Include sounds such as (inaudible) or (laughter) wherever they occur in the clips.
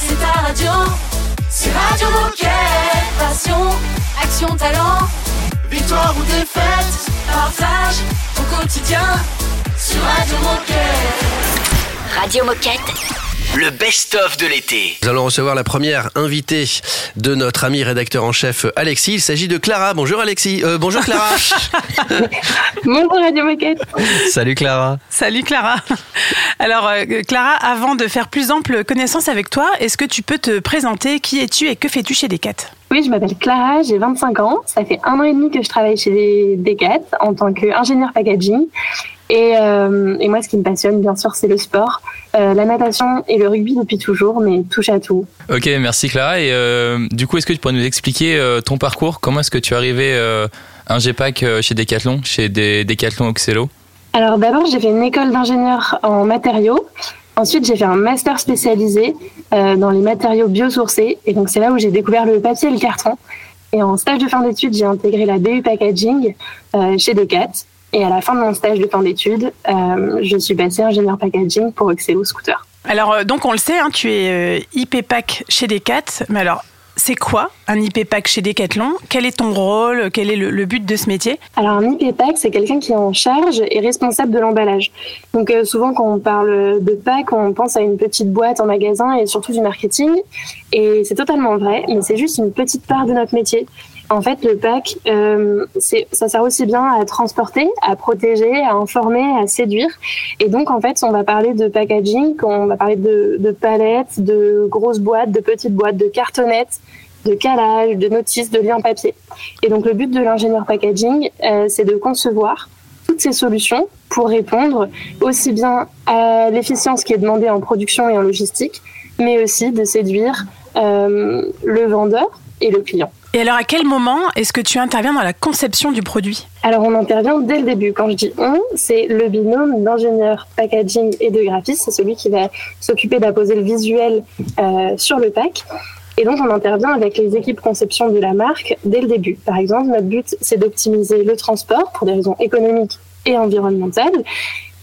c'est ta radio. C'est Radio Moquette. Passion, action, talent. Victoire ou défaite, partage au quotidien sur Radio Moquette. Radio Moquette. Le best-of de l'été. Nous allons recevoir la première invitée de notre ami rédacteur en chef Alexis. Il s'agit de Clara. Bonjour Alexis. Euh, bonjour Clara. (laughs) Bonjour Radio Moquette. Salut Clara. Salut Clara. Alors euh, Clara, avant de faire plus ample connaissance avec toi, est-ce que tu peux te présenter? Qui es-tu et que fais-tu chez Decat? Oui, je m'appelle Clara, j'ai 25 ans. Ça fait un an et demi que je travaille chez Decat en tant qu'ingénieur packaging. Et, euh, et, moi, ce qui me passionne, bien sûr, c'est le sport, euh, la natation et le rugby depuis toujours, mais touche à tout. Ok, merci Clara. Et euh, du coup, est-ce que tu pourrais nous expliquer euh, ton parcours? Comment est-ce que tu es arrivé euh, un GPAC chez Decathlon, chez des Decathlon Oxello? Alors d'abord, j'ai fait une école d'ingénieur en matériaux. Ensuite, j'ai fait un master spécialisé dans les matériaux biosourcés. Et donc, c'est là où j'ai découvert le papier et le carton. Et en stage de fin d'études, j'ai intégré la BU Packaging chez Decat. Et à la fin de mon stage de fin d'études, euh, je suis passée ingénieur packaging pour Excello Scooter. Alors, euh, donc on le sait, hein, tu es euh, IP Pack chez Decat, mais alors c'est quoi un IP Pack chez Decathlon? Quel est ton rôle? Quel est le, le, but de ce métier? Alors un IP Pack, c'est quelqu'un qui est en charge et responsable de l'emballage. Donc euh, souvent quand on parle de pack, on pense à une petite boîte en magasin et surtout du marketing. Et c'est totalement vrai, mais c'est juste une petite part de notre métier. En fait, le pack, euh, ça sert aussi bien à transporter, à protéger, à informer, à séduire. Et donc, en fait, on va parler de packaging, on va parler de, de palettes, de grosses boîtes, de petites boîtes, de cartonnettes, de calage, de notices, de liens papier. Et donc, le but de l'ingénieur packaging, euh, c'est de concevoir toutes ces solutions pour répondre aussi bien à l'efficience qui est demandée en production et en logistique, mais aussi de séduire euh, le vendeur et le client. Et alors, à quel moment est-ce que tu interviens dans la conception du produit? Alors, on intervient dès le début. Quand je dis on, c'est le binôme d'ingénieur packaging et de graphiste. C'est celui qui va s'occuper d'apposer le visuel euh, sur le pack. Et donc, on intervient avec les équipes conception de la marque dès le début. Par exemple, notre but, c'est d'optimiser le transport pour des raisons économiques et environnementales.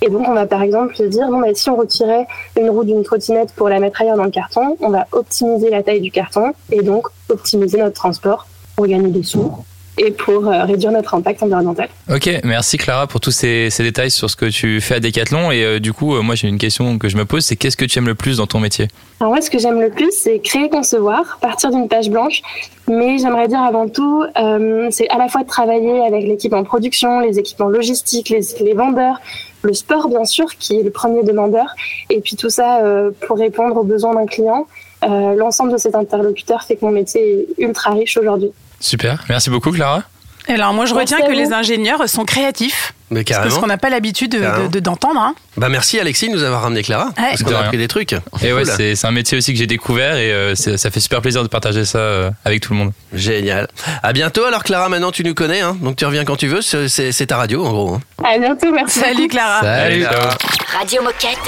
Et donc, on va par exemple dire, bon, bah, si on retirait une roue d'une trottinette pour la mettre ailleurs dans le carton, on va optimiser la taille du carton et donc optimiser notre transport pour gagner des sous et pour euh, réduire notre impact environnemental. Ok, merci Clara pour tous ces, ces, détails sur ce que tu fais à Decathlon. Et euh, du coup, euh, moi j'ai une question que je me pose, c'est qu'est-ce que tu aimes le plus dans ton métier? Alors moi, ce que j'aime le plus, c'est créer, concevoir, partir d'une page blanche. Mais j'aimerais dire avant tout, euh, c'est à la fois de travailler avec l'équipe en production, les équipements logistiques, les, les, vendeurs, le sport bien sûr, qui est le premier demandeur, et puis tout ça pour répondre aux besoins d'un client. Euh, L'ensemble de cet interlocuteur fait que mon métier est ultra riche aujourd'hui. Super, merci beaucoup Clara. Alors moi je retiens que les ingénieurs sont créatifs. Mais carrément. Parce qu'on n'a pas l'habitude d'entendre. De, d'entendre. hein. Bah merci Alexis de nous avoir ramené Clara. Ouais. Parce qu'on a appris des trucs. Et ouais, c'est un métier aussi que j'ai découvert et euh, ça fait super plaisir de partager ça euh, avec tout le monde. Génial. À bientôt alors Clara, maintenant tu nous connais, hein, donc tu reviens quand tu veux, c'est ta radio en gros. Hein. À bientôt, merci. Salut. Clara. Salut. Clara. Radio Moquette.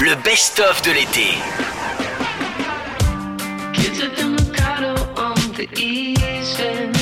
Le best-of de l'été. It's a Ducato on the east end.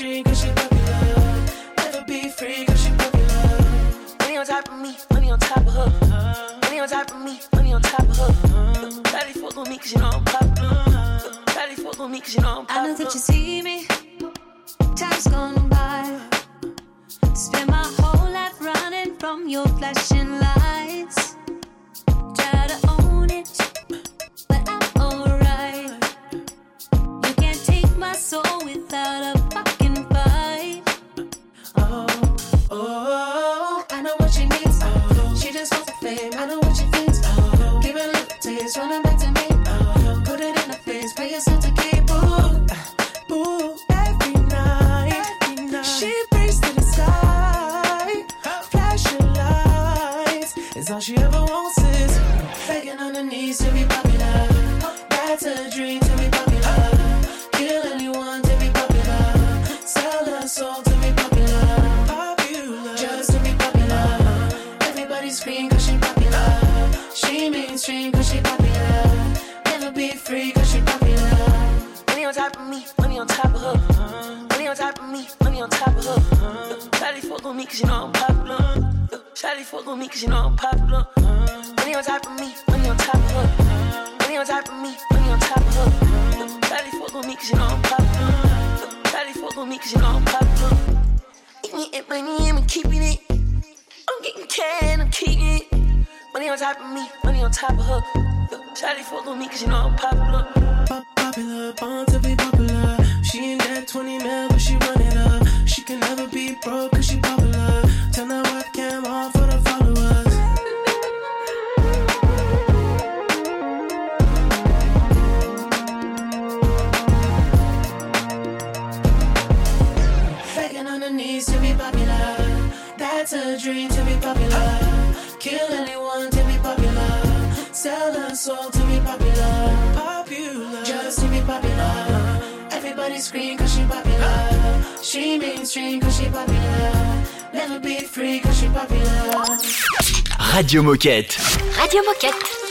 She mainstream cause she popular. Never be free cause she popular. Money on top of me, money on top of her. Money on top of me, money on top of her. Daddy fuck on me cause you know I'm popular. Daddy fuck on me cause you know I'm I know that you see me. Time's gone by. Spend my whole life running from your flashing lights. Taste, running back to me. Oh, put it in her face, pay yourself to keep. Ooh, ooh, every night, every night. She prays to the sky, flashing lights. Is all she ever wants is begging on her knees to be popular. That's a dream top of her. Money on top of me, money on top of her. Shawty fuck on me cause you know I'm popular. Shawty fuck on me cause you know I'm popular. Money on top of me, money on top of her. Money on top of me, money on top of her. Shawty fuck on me cause you know I'm popular. Shawty fuck on me cause you know I'm popular. Eating it, money, I'm keeping it. I'm getting can, I'm keeping it. Money on top of me, money on top of her. Shawty fuck on me cause you know I'm popular. Popular, born to be popular. She ain't that 20 mil, but she run it up. She can never be broke cause she popular. Turn that webcam on for the followers. Begging on her knees to be popular. That's a dream to be popular. Kill anyone to be popular. Sell her soul to She mainstream cause she popular. Never be free cause she popular. Radio Moquette. Radio Moquette.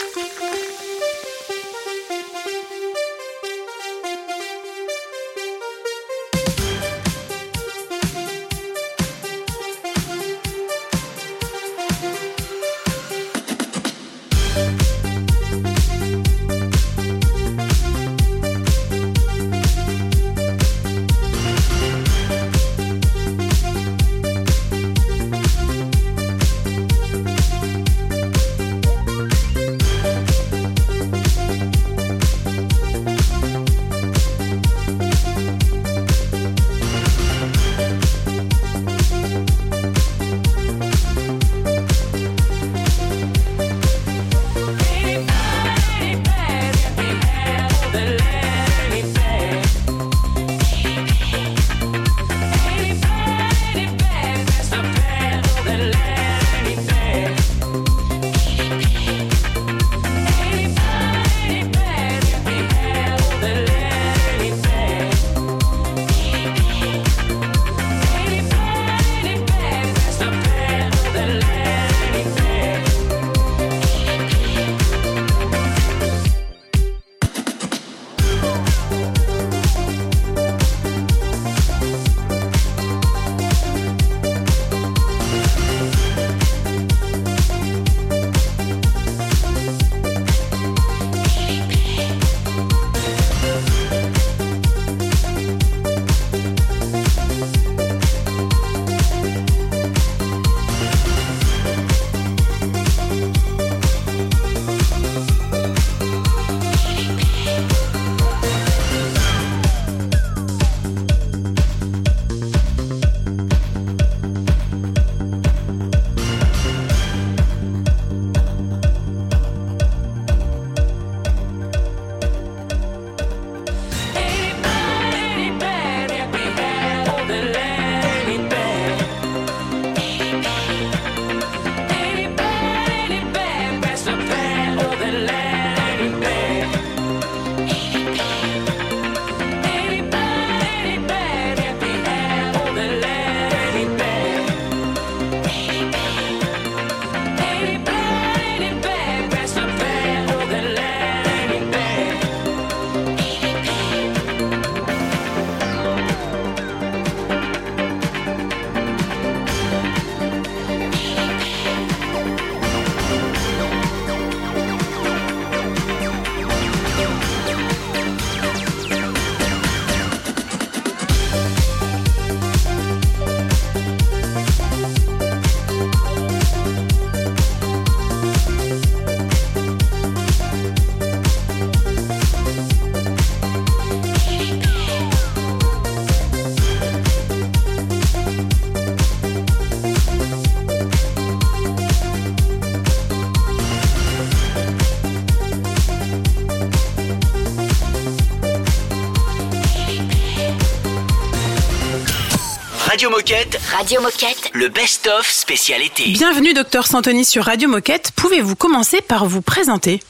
Radio Moquette, Radio Moquette. le best-of spécialité. Bienvenue, docteur Santoni, sur Radio Moquette. Pouvez-vous commencer par vous présenter?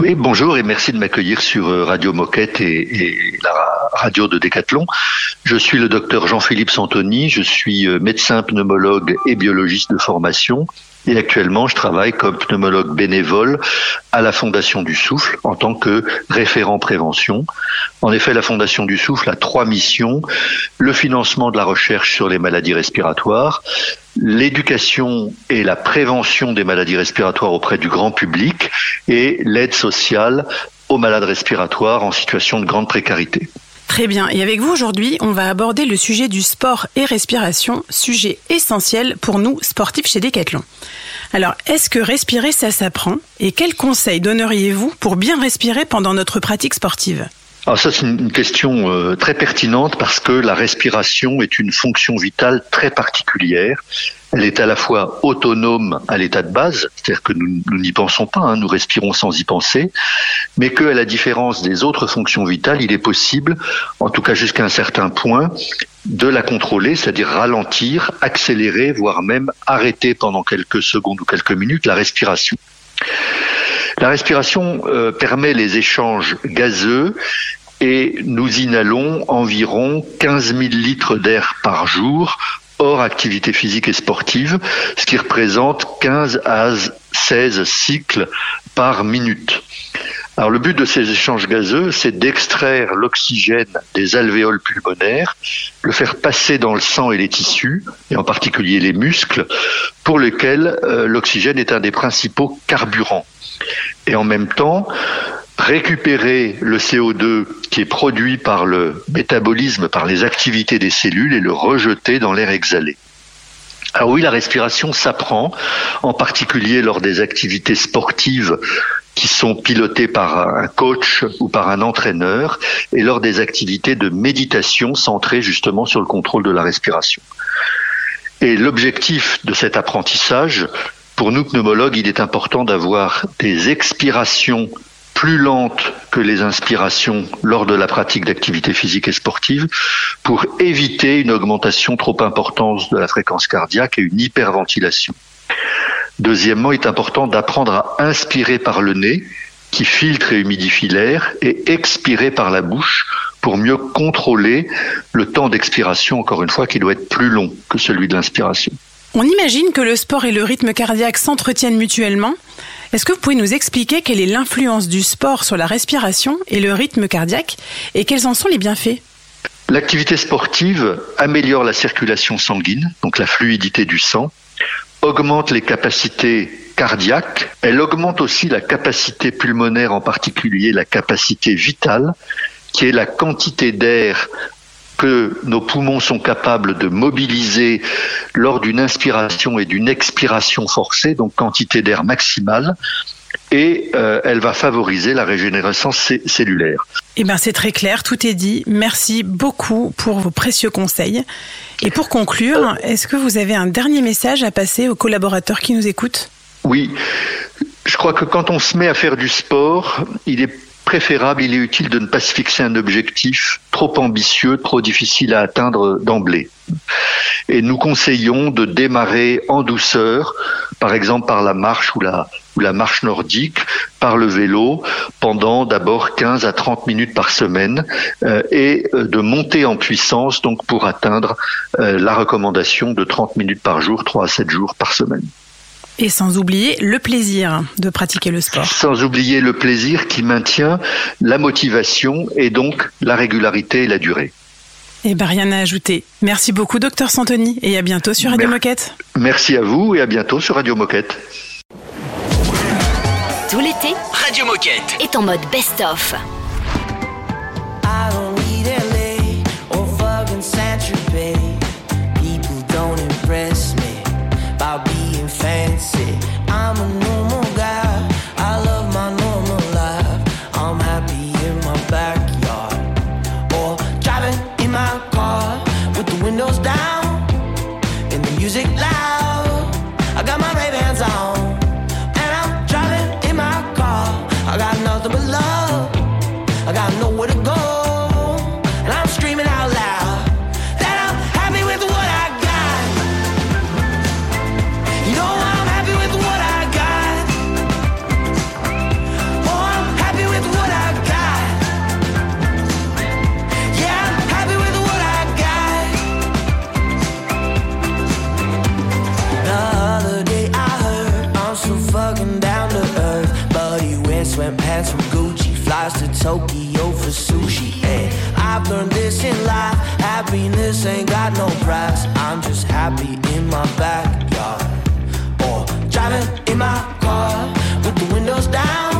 Oui, bonjour et merci de m'accueillir sur euh, Radio Moquette et, et la ra- radio de Décathlon. Je suis le docteur Jean-Philippe Santoni, je suis euh, médecin pneumologue et biologiste de formation et actuellement je travaille comme pneumologue bénévole à la Fondation du Souffle en tant que référent prévention. En effet, la Fondation du Souffle a trois missions. Le financement de la recherche sur les maladies respiratoires, l'éducation et la prévention des maladies respiratoires auprès du grand public et l'aide sociale aux malades respiratoires en situation de grande précarité. Très bien. Et avec vous aujourd'hui, on va aborder le sujet du sport et respiration, sujet essentiel pour nous sportifs chez Decathlon. Alors, est-ce que respirer, ça s'apprend? Et quels conseils donneriez-vous pour bien respirer pendant notre pratique sportive? Alors ça, c'est une question euh, très pertinente parce que la respiration est une fonction vitale très particulière. Elle est à la fois autonome à l'état de base, c'est-à-dire que nous n'y pensons pas, hein, nous respirons sans y penser, mais qu'à la différence des autres fonctions vitales, il est possible, en tout cas jusqu'à un certain point, de la contrôler, c'est-à-dire ralentir, accélérer, voire même arrêter pendant quelques secondes ou quelques minutes la respiration. La respiration euh, permet les échanges gazeux et nous inhalons environ 15 000 litres d'air par jour hors activité physique et sportive, ce qui représente 15 à 16 cycles par minute. Alors le but de ces échanges gazeux, c'est d'extraire l'oxygène des alvéoles pulmonaires, le faire passer dans le sang et les tissus, et en particulier les muscles, pour lesquels euh, l'oxygène est un des principaux carburants. Et en même temps, récupérer le CO2 qui est produit par le métabolisme, par les activités des cellules, et le rejeter dans l'air exhalé. Alors oui, la respiration s'apprend, en particulier lors des activités sportives qui sont pilotées par un coach ou par un entraîneur, et lors des activités de méditation centrées justement sur le contrôle de la respiration. Et l'objectif de cet apprentissage, pour nous pneumologues, il est important d'avoir des expirations plus lentes que les inspirations lors de la pratique d'activité physique et sportive pour éviter une augmentation trop importante de la fréquence cardiaque et une hyperventilation. Deuxièmement, il est important d'apprendre à inspirer par le nez, qui filtre et humidifie l'air, et expirer par la bouche pour mieux contrôler le temps d'expiration, encore une fois, qui doit être plus long que celui de l'inspiration. On imagine que le sport et le rythme cardiaque s'entretiennent mutuellement. Est-ce que vous pouvez nous expliquer quelle est l'influence du sport sur la respiration et le rythme cardiaque et quels en sont les bienfaits? L'activité sportive améliore la circulation sanguine, donc la fluidité du sang, augmente les capacités cardiaques, elle augmente aussi la capacité pulmonaire, en particulier la capacité vitale, qui est la quantité d'air que nos poumons sont capables de mobiliser lors d'une inspiration et d'une expiration forcée, donc quantité d'air maximale, et euh, elle va favoriser la régénérescence cellulaire. Eh bien, c'est très clair, tout est dit. Merci beaucoup pour vos précieux conseils. Et pour conclure, est-ce que vous avez un dernier message à passer aux collaborateurs qui nous écoutent? Oui, je crois que quand on se met à faire du sport, il est préférable, il est utile de ne pas se fixer un objectif trop ambitieux, trop difficile à atteindre d'emblée. Et nous conseillons de démarrer en douceur, par exemple par la marche ou la, marche nordique, par le vélo, pendant d'abord 15 à 30 minutes par semaine, euh, et euh, de monter en puissance donc pour atteindre euh, la recommandation de 30 minutes par jour, 3 à 7 jours par semaine. Et sans oublier le plaisir de pratiquer le sport. Sans oublier le plaisir qui maintient la motivation et donc la régularité et la durée. Eh bien, rien à ajouter. Merci beaucoup, docteur Santoni, et à bientôt sur Radio Moquette. Merci à vous et à bientôt sur Radio Moquette. Tout l'été Radio Moquette. est en mode best-of. Tokyo for sushi. And I've learned this in life happiness ain't got no price. I'm just happy in my backyard or driving in my car with the windows down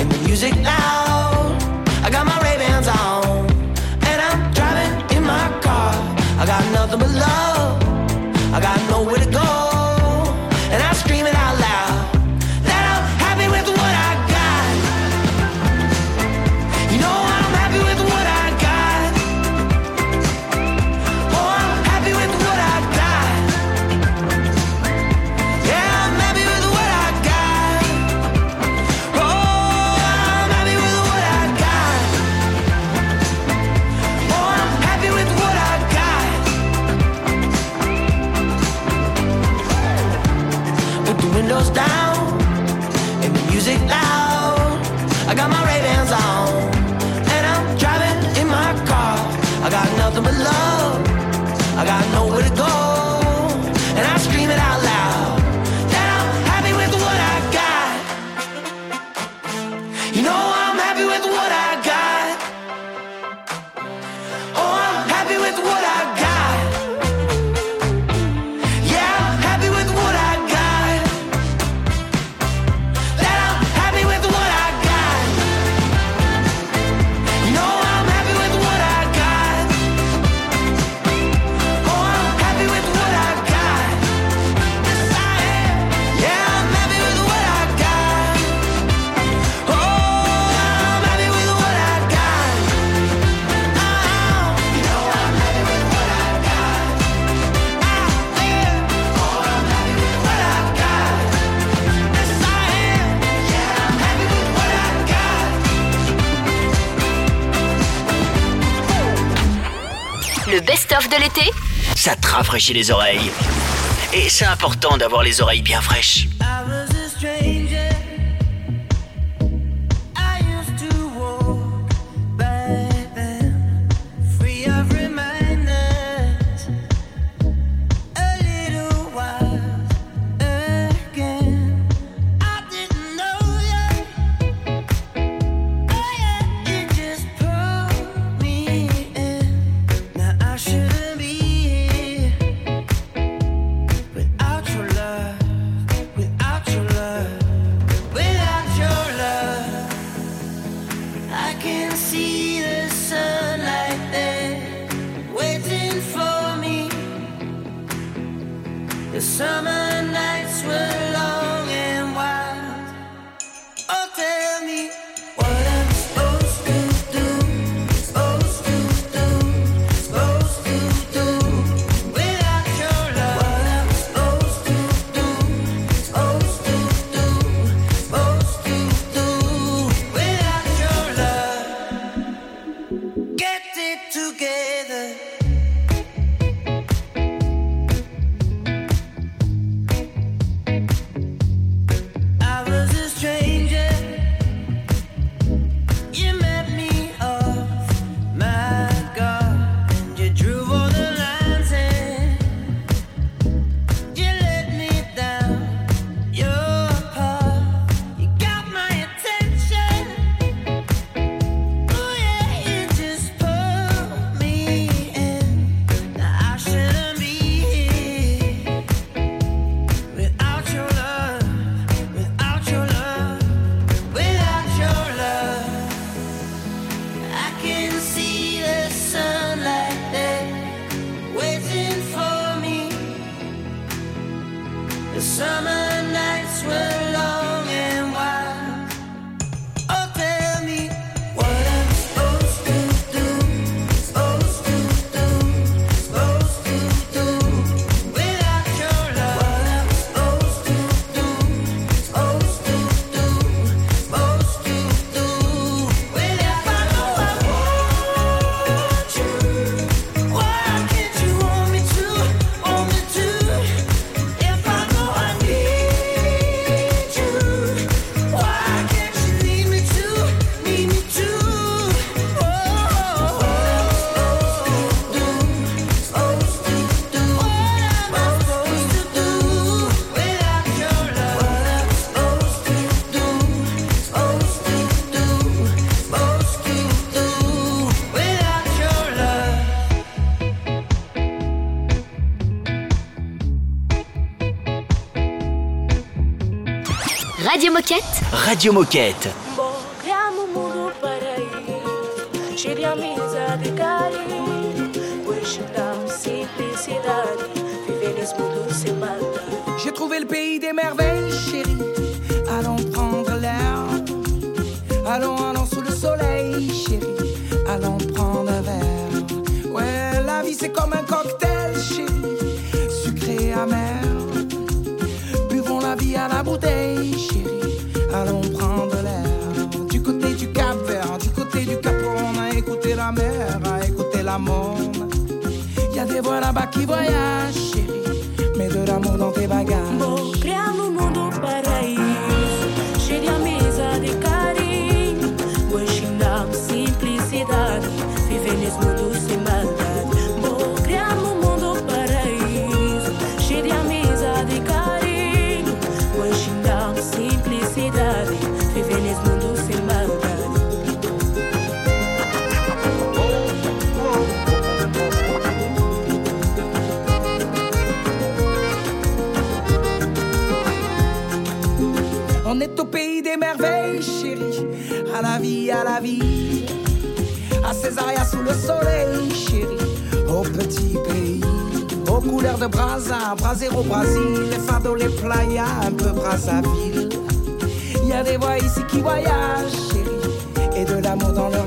and the music loud. Ça te rafraîchit les oreilles. Et c'est important d'avoir les oreilles bien fraîches. Radio Moquette. Amizade e carinho. Hoje dá simplicidade. J'ai trouvé le pays des merveilles, chérie. Allons prendre l'air. Allons, allons sous le soleil, chérie. Allons prendre un verre. Ouais, la vie c'est comme un Qui voyagent, chérie. Mets de l'amour dans tes bagages. Vou criar no mundo paraíso, cheio de amizade e carinho. Hoje dá simplicidade, viver nesse mundo sem À Césaria sous le soleil, chérie. Au petit pays. Aux couleurs de Brasa, Brasero, Brésil. Les fardeaux, les playas, un peu Brazzaville. Il y a des voix ici qui voyagent, chérie. Et de l'amour dans leur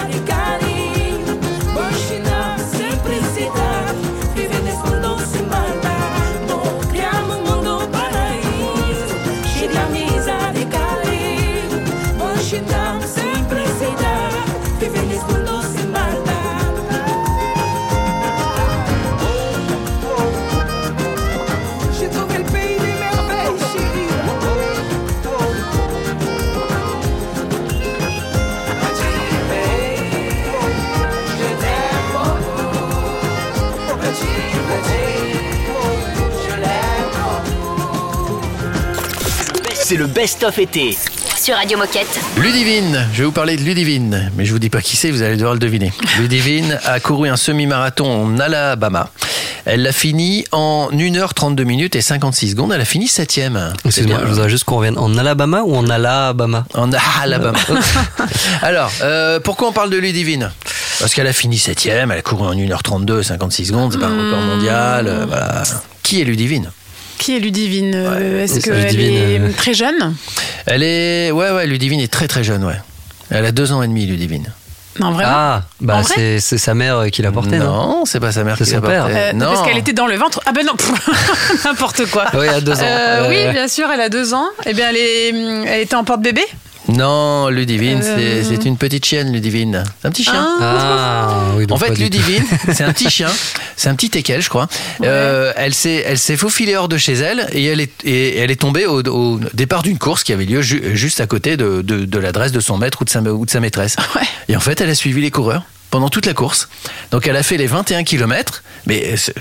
C'est le best-of été. Sur Radio Moquette. Ludivine, je vais vous parler de Ludivine, mais je vous dis pas qui c'est, vous allez devoir le deviner. (laughs) Ludivine a couru un semi-marathon en Alabama. Elle l'a fini en 1h32 minutes et 56 secondes. Elle a fini septième. Excusez-moi, je voudrais juste qu'on revienne en Alabama ou en Alabama? En Alabama. (laughs) (laughs) Alors, euh, pourquoi on parle de Ludivine? Parce qu'elle a fini septième, elle a couru en 1h32 et 56 secondes, c'est pas un record mondial. euh, voilà. Qui est Ludivine? Qui est Ludivine Euh, Est-ce qu'elle Ludivine, est euh, très jeune? Elle est. Ouais, ouais, Ludivine est très très jeune, ouais. Elle a deux ans et demi, Ludivine. Non, vraiment? Ah, bah vrai? c'est c'est sa mère qui l'a porté, non? Non, c'est pas sa mère C'est qui son l'a père. portée. Euh, non. Parce qu'elle était dans le ventre. Ah ben non, (laughs) n'importe quoi. Oui, à deux ans. Euh, Euh, oui, bien sûr, elle a deux ans. Eh bien, elle, est, elle était en porte-bébé? Non, Ludivine, c'est- Euh. c'est une petite chienne, Ludivine. C'est un petit chien. Ah, donc En fait. Ludivine, c'est un petit chien, c'est un petit teckel, je crois. Euh, elle s'est, elle s'est faufilée hors de chez elle et elle est, et elle est tombée au, au départ d'une course qui avait lieu ju- juste à côté de, de, de l'adresse de son maître ou de sa, ou de sa maîtresse. Et en fait, elle a suivi les coureurs pendant toute la course. Donc, elle a fait les 21 km, mais c'est,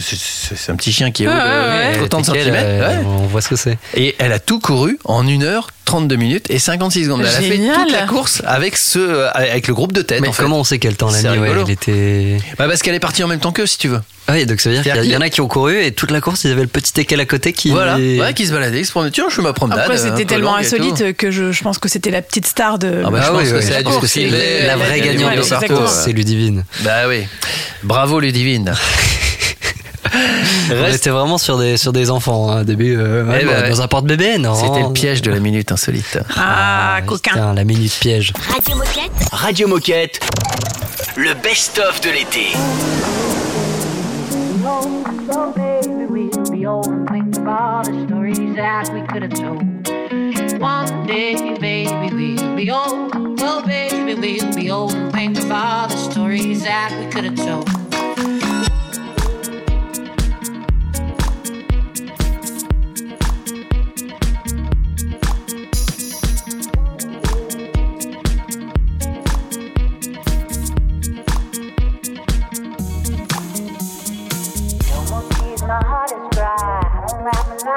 un petit chien qui est haut de ouais, ouais. 30 Nickel, cm. euh, On voit ce que c'est. Et elle a tout couru en 1 heure 32 minutes et 56 secondes. Elle a fait Génial. toute la course avec ce, avec le groupe de tête. Mais en fait. comment on sait quel temps elle a C'est mis ouais, rigolo. Elle était. Bah parce qu'elle est partie en même temps qu'eux, si tu veux. Ah oui, donc ça veut dire qu'il y, en a qui ont couru et toute la course, ils avaient le petit équel à côté qui. Voilà, ouais, qui se baladait, qui se promenait. Tiens, je fais ma promenade. Après, c'était tellement insolite que je, je pense que c'était la petite star de. Ah bah, je Ah pense oui, que oui, c'est la course, la vraie gagnante de course, c'est Ludivine. Bah oui. Bravo Ludivine. (laughs) On était vraiment sur des, sur des enfants hein, début. euh, ouais, Eh bah, bah, dans un porte-bébé, non C'était le piège de la minute insolite. Ah, coquin. Putain, la minute piège. Radio Moquette. Radio Moquette. Le best-of de l'été. So baby, we'll be old and think of all the stories that we could have told. One day, baby, we'll be old. Oh, baby, we'll be old and think of all the stories that we could have told.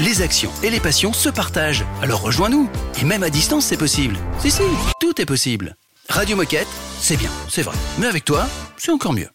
Les actions et les passions se partagent. Alors rejoins-nous. Et même à distance, c'est possible. Si, si, tout est possible. Radio Moquette, c'est bien, c'est vrai. Mais avec toi, c'est encore mieux.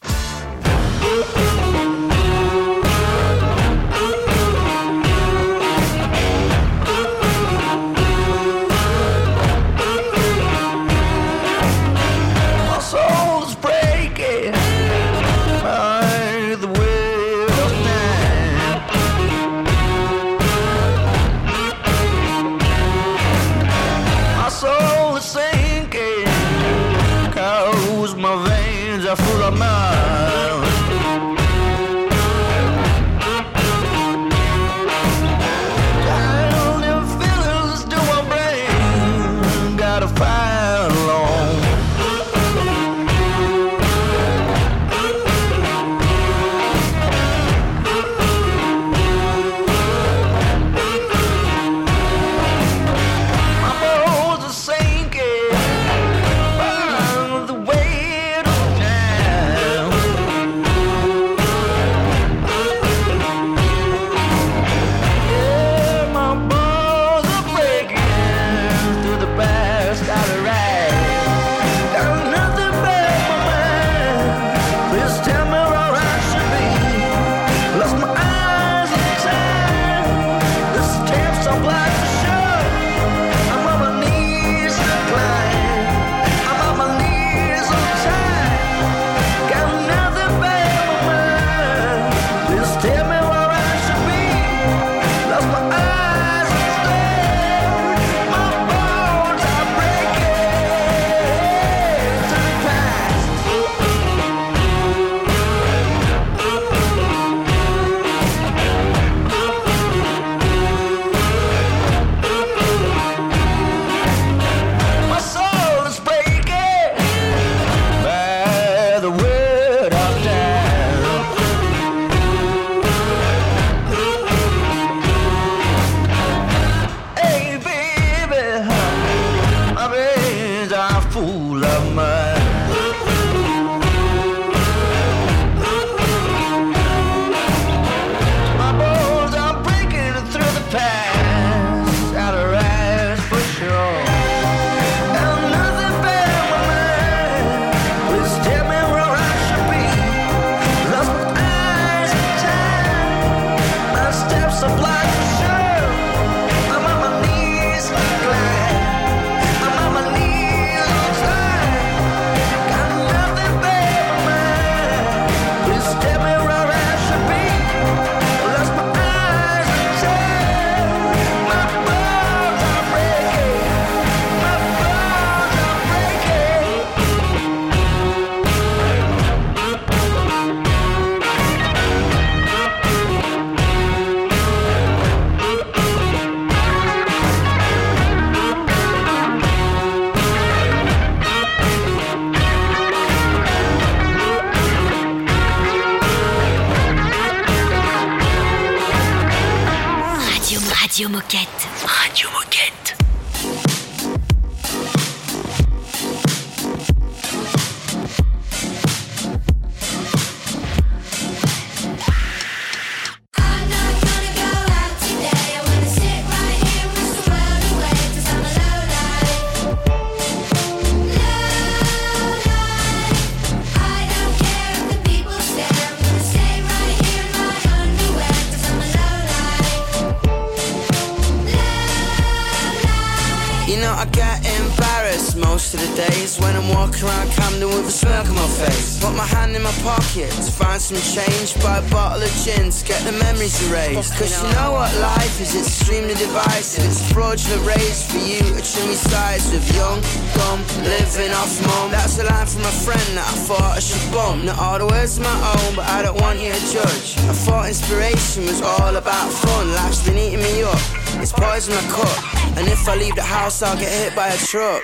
Memories erased. Cause you know what life is, it's extremely divisive. It's fraudulent race for you trim your sides with young, dumb, living off mum. That's a line from a friend that I thought I should bump. Not all the words are my own, but I don't want you to judge. I thought inspiration was all about fun. Life's been eating me up. It's poison my cup And if I leave the house, I'll get hit by a truck.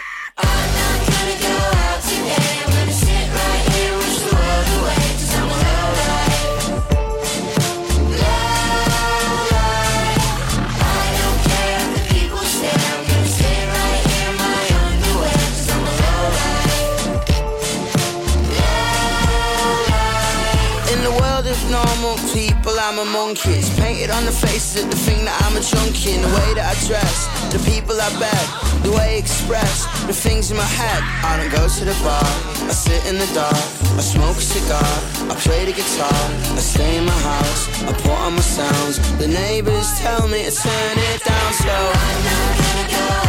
People, I'm a monkey. It's painted on the faces of the thing that I'm a junkie. In the way that I dress, the people I bet, the way I express, the things in my head. I don't go to the bar, I sit in the dark, I smoke a cigar, I play the guitar, I stay in my house, I put on my sounds. The neighbors tell me to turn it down slow. I'm not gonna go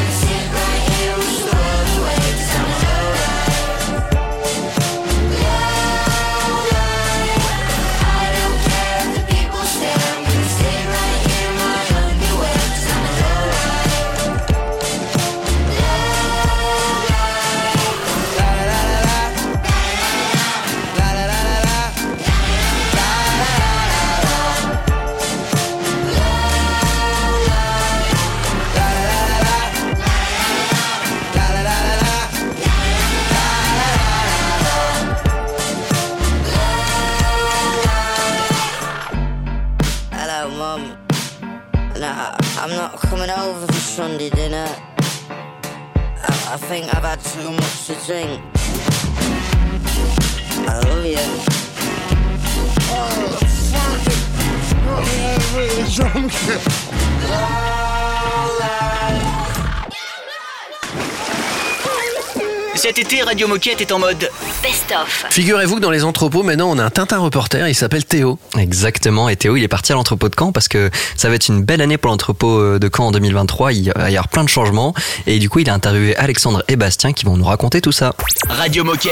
Sunday dinner. I, I think I've had too much to drink. I love you. Oh, fuck. Cet été, Radio Moquette est en mode Best-of. Figurez-vous que dans les entrepôts, maintenant, on a un Tintin reporter, il s'appelle Théo. Exactement, et Théo il est parti à l'entrepôt de Caen parce que ça va être une belle année pour l'entrepôt euh, de Caen en 2023, il va y avoir plein de changements et du coup il a interviewé Alexandre et Bastien qui vont nous raconter tout ça. Radio Moquette.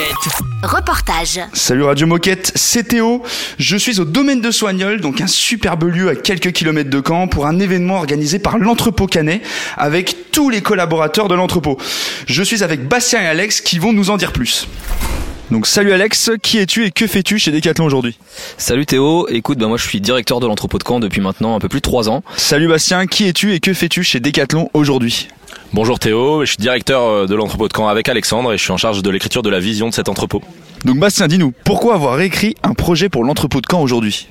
Reportage. Salut Radio Moquette, c'est Théo. Je suis au domaine de Soignol, donc un superbe lieu à quelques kilomètres de Caen, pour un événement organisé par l'entrepôt Canet avec tous les collaborateurs de l'entrepôt. Je suis avec Bastien et Alex qui vont nous en dire plus. Donc salut Alex, qui es-tu et que fais-tu chez Decathlon aujourd'hui? Salut Théo, écoute, bah moi je suis directeur de l'entrepôt de Caen depuis maintenant un peu plus de 3 ans. Salut Bastien, qui es-tu et que fais-tu chez Decathlon aujourd'hui? Bonjour Théo, je suis directeur euh, de l'entrepôt de Caen avec Alexandre et je suis en charge de l'écriture de la vision de cet entrepôt. Donc Bastien, dis-nous, pourquoi avoir écrit un projet pour l'entrepôt de Caen aujourd'hui?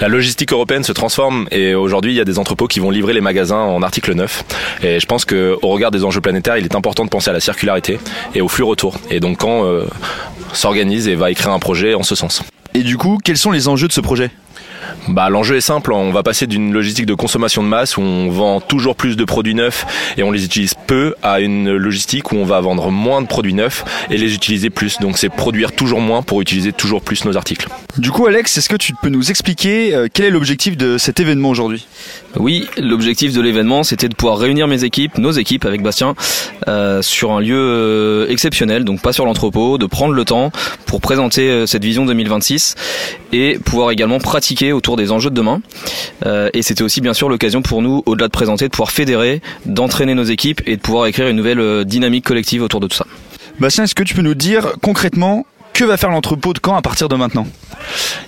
La logistique européenne se transforme et aujourd'hui il y a des entrepôts qui vont livrer les magasins en article 9 et je pense qu'au regard des enjeux planétaires il est important de penser à la circularité et au flux retour et donc Caen euh, s'organise et va écrire un projet en ce sens. Et du coup, quels sont les enjeux de ce projet? Bah, L'enjeu est simple, on va passer d'une logistique de consommation de masse où on vend toujours plus de produits neufs et on les utilise peu à une logistique où on va vendre moins de produits neufs et les utiliser plus. Donc c'est produire toujours moins pour utiliser toujours plus nos articles. Du coup, Alex, est-ce que tu peux nous expliquer euh, quel est l'objectif de cet événement aujourd'hui? Oui, l'objectif de l'événement, c'était de pouvoir réunir mes équipes, nos équipes avec Bastien, euh, sur un lieu euh, exceptionnel, donc pas sur l'entrepôt, de prendre le temps pour présenter cette vision 2026 et pouvoir également pratiquer autour des enjeux de demain. Euh, et c'était aussi bien sûr l'occasion pour nous, au-delà de présenter, de pouvoir fédérer, d'entraîner nos équipes et de pouvoir écrire une nouvelle euh, dynamique collective autour de tout ça. Bastien, est-ce que tu peux nous dire concrètement que va faire l'entrepôt de Caen à partir de maintenant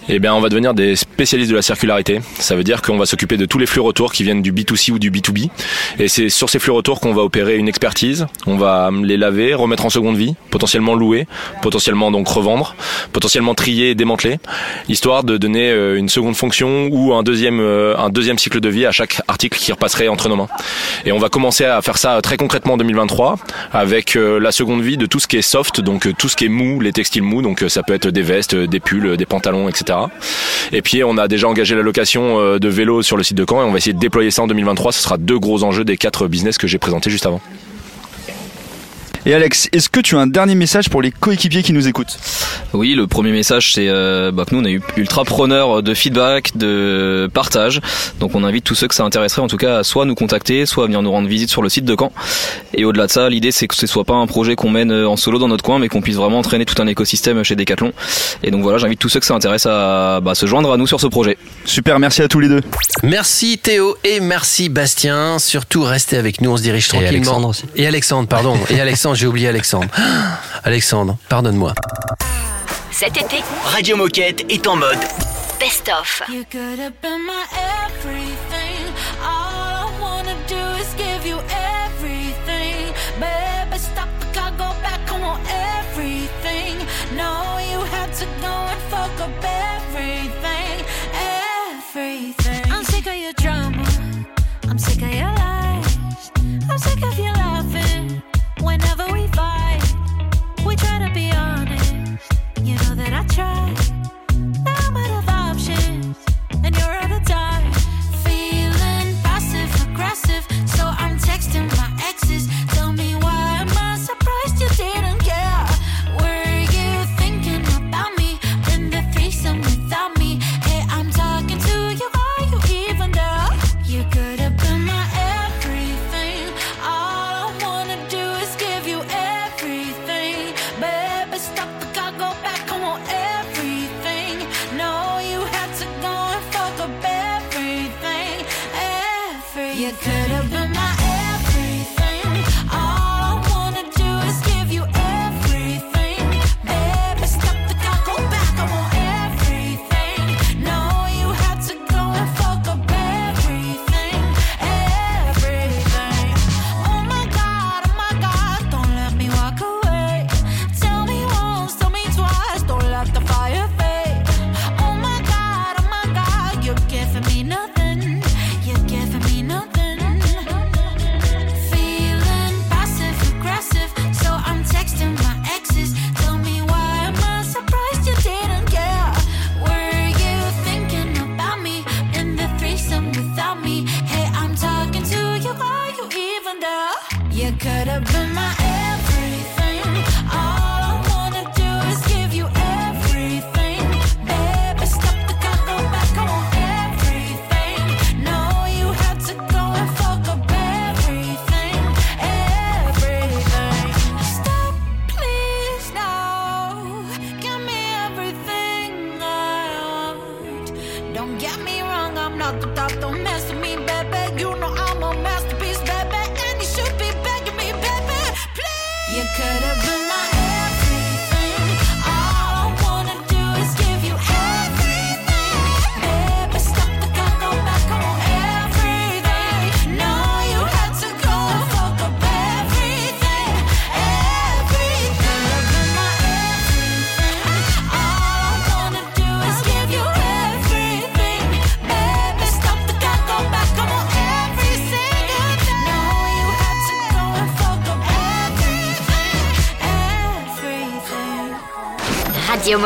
Eh bien, on va devenir des spécialistes de la circularité. Ça veut dire qu'on va s'occuper de tous les flux retours qui viennent du B2C ou du B2B. Et c'est sur ces flux retours qu'on va opérer une expertise. On va les laver, remettre en seconde vie, potentiellement louer, potentiellement donc revendre, potentiellement trier et démanteler, histoire de donner euh, une seconde fonction ou un deuxième, euh, un deuxième cycle de vie à chaque article qui repasserait entre nos mains. Et on va commencer à faire ça très concrètement en 2023 avec euh, la seconde vie de tout ce qui est soft, donc tout ce qui est mou, les textiles mous, donc euh, ça peut être des vestes, euh, des pulls, euh, des pantalons, etc. Et puis on a déjà engagé la location de vélos sur le site de Caen et on va essayer de déployer ça en 2023. Ce sera deux gros enjeux des quatre business que j'ai présentés juste avant. Et Alex, est-ce que tu as un dernier message pour les coéquipiers qui nous écoutent? Oui, le premier message, c'est euh, bah, que nous, on est eu- ultra preneurs de feedback, de partage. Donc, on invite tous ceux que ça intéresserait, en tout cas, à soit nous contacter, soit à venir nous rendre visite sur le site de Caen. Et au-delà de ça, l'idée, c'est que ce soit pas un projet qu'on mène euh, en solo dans notre coin, mais qu'on puisse vraiment entraîner tout un écosystème chez Decathlon. Et donc voilà, j'invite tous ceux que ça intéresse à bah, se joindre à nous sur ce projet. Super, merci à tous les deux. Merci Théo et merci Bastien. Surtout restez avec nous, on se dirige tranquillement. Alexandre aussi. Et Alexandre, pardon. Et Alexandre, j'ai oublié Alexandre. (gasps) Alexandre, pardonne-moi. Cet été, Radio Moquette est en mode Best of. You could have been my everything. All I wanna do is give you everything. Baby, stop the car, go back, I want everything. No, you had to go and fuck up everything. Everything. I'm sick of your drama. I'm sick of your lies. I'm sick of you try.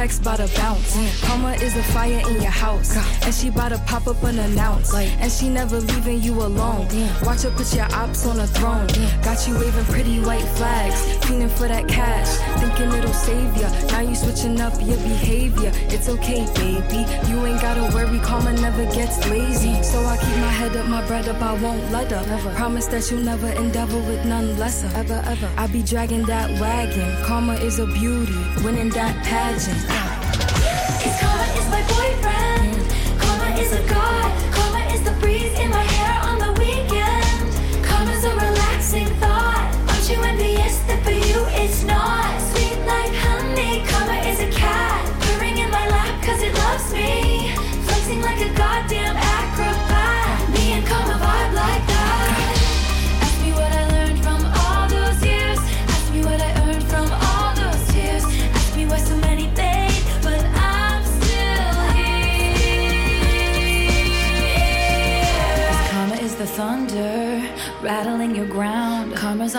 Checks bout to bounce. Karma is a fire in your house. And she bout to pop up unannounced. And she never leaving you alone. Watch her put your ops on a throne. Got you waving pretty white flags. Feeling for that cash. Thinking it'll save ya. Now you switching up your behavior. It's okay, baby. You ain't gotta worry. Karma never gets lazy. So I keep my head up, my bread up. I won't let up. Promise that you'll never endeavor with none lesser. Ever, ever. I be dragging that wagon. Karma is a beauty. Winning that pageant. Cause karma is my boyfriend. Karma is a god.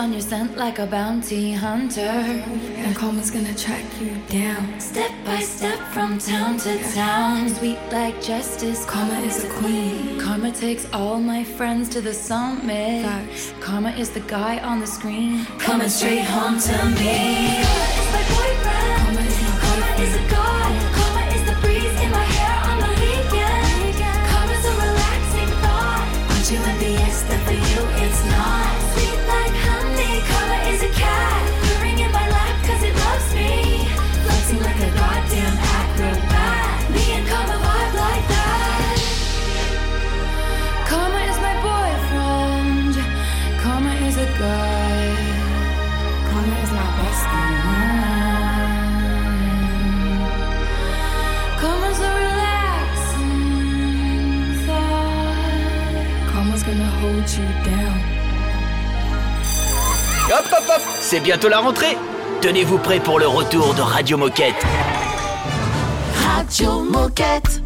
On your scent like a bounty hunter. And karma's gonna track you down. Step by step from town to town. Sweet like justice. Karma is a queen. Karma takes all my friends to the summit. Karma is the guy on the screen. Coming straight home to me. Karma is my boyfriend. Karma is my Karma is a god. Karma is the breeze in my hair on the weekend. Karma's a relaxing thought. Aren't you envious that for you it's not? Sweet Hop hop hop, c'est bientôt la rentrée. Tenez-vous prêts pour le retour de Radio Moquette. Radio Moquette.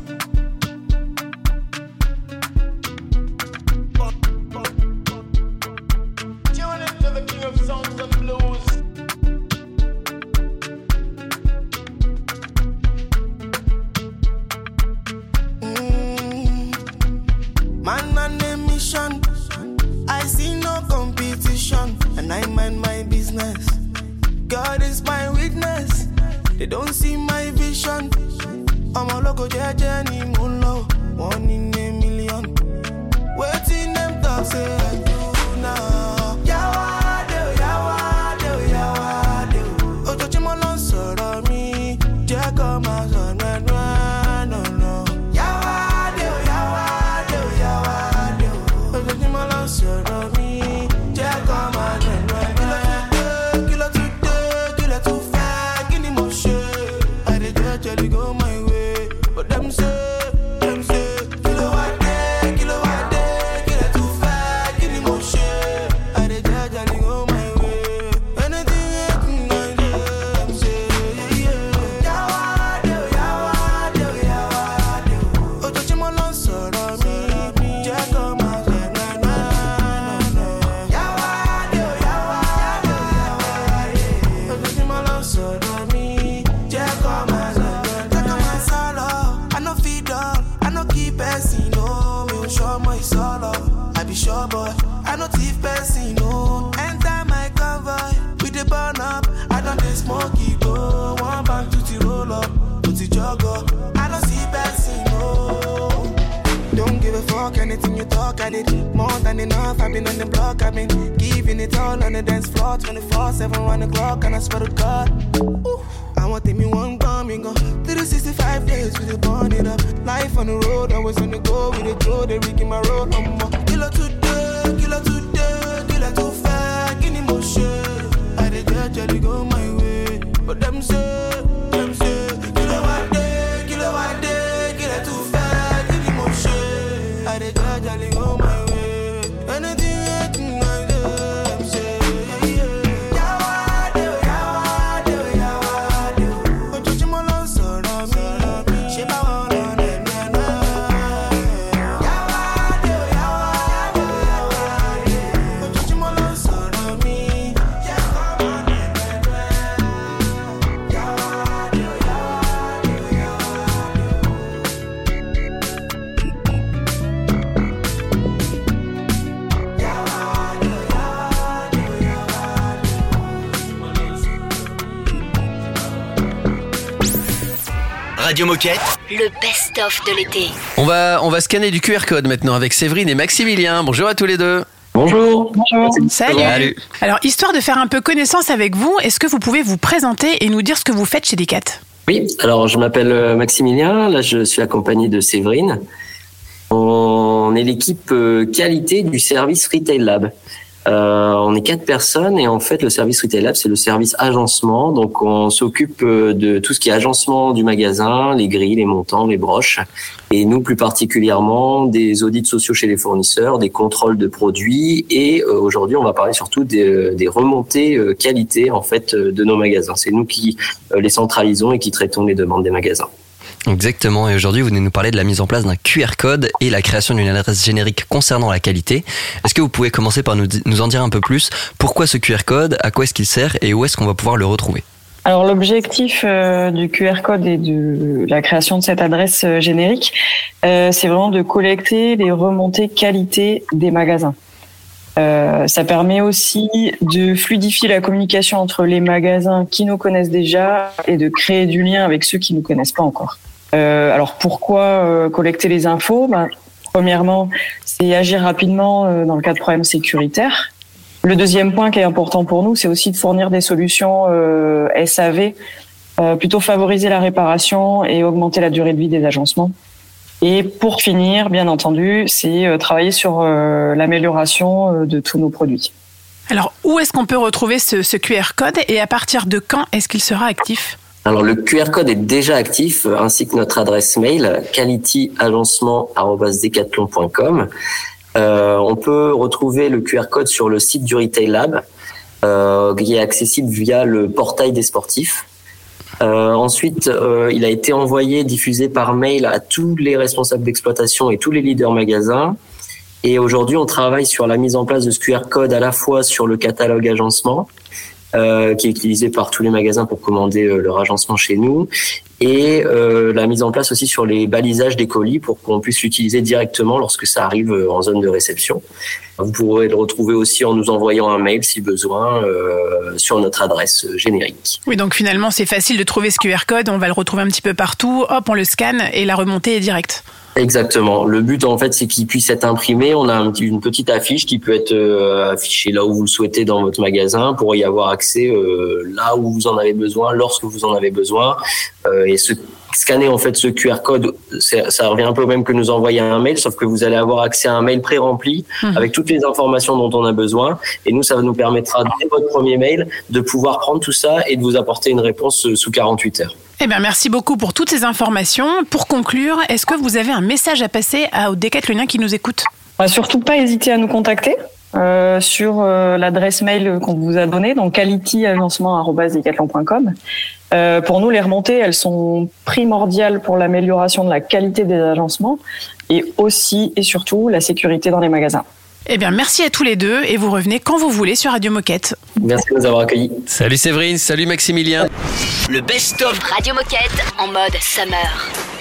Radio Moquette. Le best-of de l'été. On va, on va scanner du QR code maintenant avec Séverine et Maximilien. Bonjour à tous les deux. Bonjour. Salut. Salut. Alors, histoire de faire un peu connaissance avec vous, est-ce que vous pouvez vous présenter et nous dire ce que vous faites chez Decat? Oui, alors je m'appelle euh, Maximilien, là je suis accompagné de Séverine. On est l'équipe euh, qualité du service Retail Lab. Euh, on est quatre personnes et en fait le service Retail Lab c'est le service agencement. Donc on s'occupe euh, de tout ce qui est agencement du magasin, les grilles, les montants, les broches. Et nous plus particulièrement des audits sociaux chez les fournisseurs, des contrôles de produits et euh, aujourd'hui on va parler surtout des, des remontées euh, qualité en fait euh, de nos magasins. C'est nous qui euh, les centralisons et qui traitons les demandes des magasins. Exactement, et aujourd'hui vous venez nous parler de la mise en place d'un QR code et la création d'une adresse générique concernant la qualité. Est-ce que vous pouvez commencer par nous, nous en dire un peu plus? Pourquoi ce QR code? À quoi est-ce qu'il sert? Et où est-ce qu'on va pouvoir le retrouver? Alors l'objectif euh, du QR code et de la création de cette adresse euh, générique, euh, c'est vraiment de collecter les remontées qualité des magasins. Ça permet aussi de fluidifier la communication entre les magasins qui nous connaissent déjà et de créer du lien avec ceux qui nous connaissent pas encore. Euh, alors pourquoi euh, collecter les infos? Ben, Premièrement, c'est agir rapidement euh, dans le cas de problèmes sécuritaires. Le deuxième point qui est important pour nous, c'est aussi de fournir des solutions SAV, plutôt favoriser la réparation et augmenter la durée de vie des agencements. Et pour finir, bien entendu, c'est travailler sur l'amélioration de tous nos produits. Alors, où est-ce qu'on peut retrouver ce, ce QR code et à partir de quand est-ce qu'il sera actif? Alors le QR code est déjà actif, euh, ainsi que notre adresse mail qualityagencement@decathlon.com. Euh, on peut retrouver le QR code sur le site du Retail Lab, euh, qui est accessible via le portail des sportifs. Euh, ensuite, euh, il a été envoyé, diffusé par mail à tous les responsables d'exploitation et tous les leaders magasins. Et aujourd'hui, on travaille sur la mise en place de ce QR code à la fois sur le catalogue agencement, euh, qui est utilisé par tous les magasins pour commander euh, leur agencement chez nous, et euh, la mise en place aussi sur les balisages des colis pour qu'on puisse l'utiliser directement lorsque ça arrive euh, en zone de réception. Vous pourrez le retrouver aussi en nous envoyant un mail si besoin euh, sur notre adresse générique. Oui, donc finalement, c'est facile de trouver ce QR code, on va le retrouver un petit peu partout, hop, on le scanne et la remontée est directe. Exactement. Le but, en fait, c'est qu'il puisse être imprimé. On a une petite affiche qui peut être euh, affichée là où vous le souhaitez dans votre magasin pour y avoir accès euh, là où vous en avez besoin, lorsque vous en avez besoin. Euh, et ce, scanner en fait ce QR code, ça revient un peu au même que nous envoyer un mail, sauf que vous allez avoir accès à un mail pré-rempli Mhm. avec toutes les informations dont on a besoin. Et nous, ça nous permettra dès votre premier mail de pouvoir prendre tout ça et de vous apporter une réponse euh, sous 48 heures. Eh bien, merci beaucoup pour toutes ces informations. Pour conclure, est-ce que vous avez un message à passer à- aux décathloniens qui nous écoutent? On va surtout pas hésiter à nous contacter euh, sur euh, l'adresse mail qu'on vous a donnée, donc qualityagencement@decathlon.com. Euh, pour nous, les remontées, elles sont primordiales pour l'amélioration de la qualité des agencements et aussi et surtout la sécurité dans les magasins. Eh bien, merci à tous les deux et vous revenez quand vous voulez sur Radio Moquette. Merci de nous avoir accueillis. Salut Séverine, salut Maximilien. Le best-of Radio Moquette en mode summer.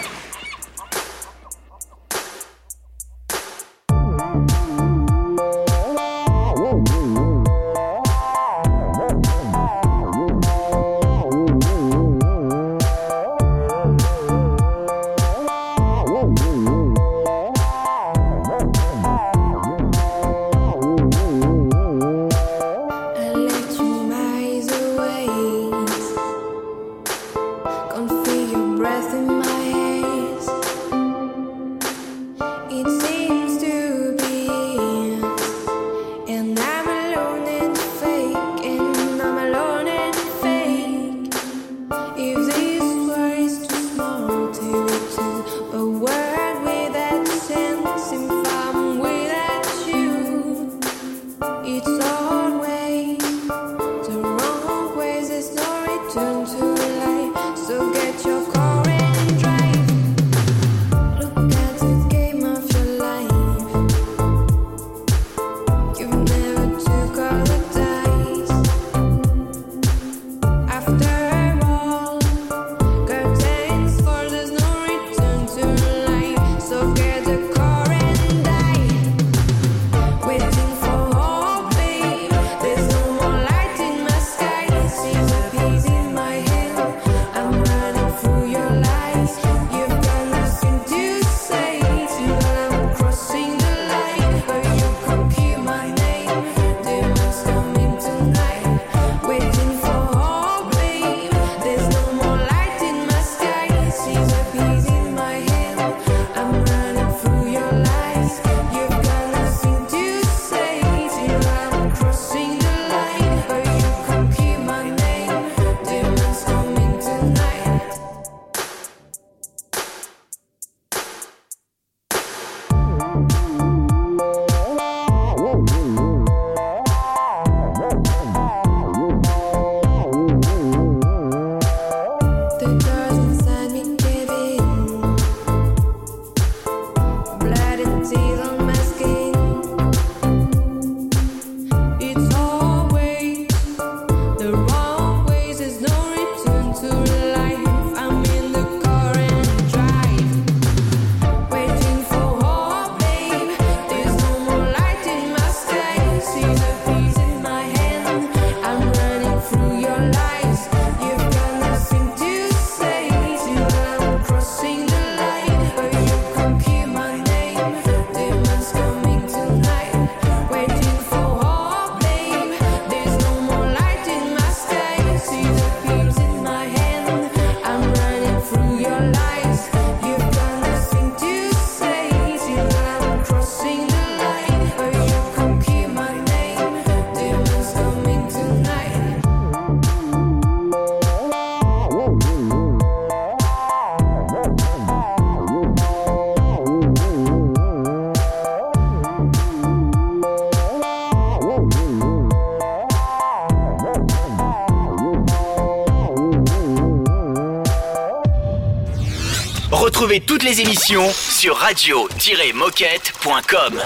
Émissions sur radio-moquette.com.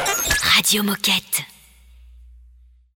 Radio Moquette.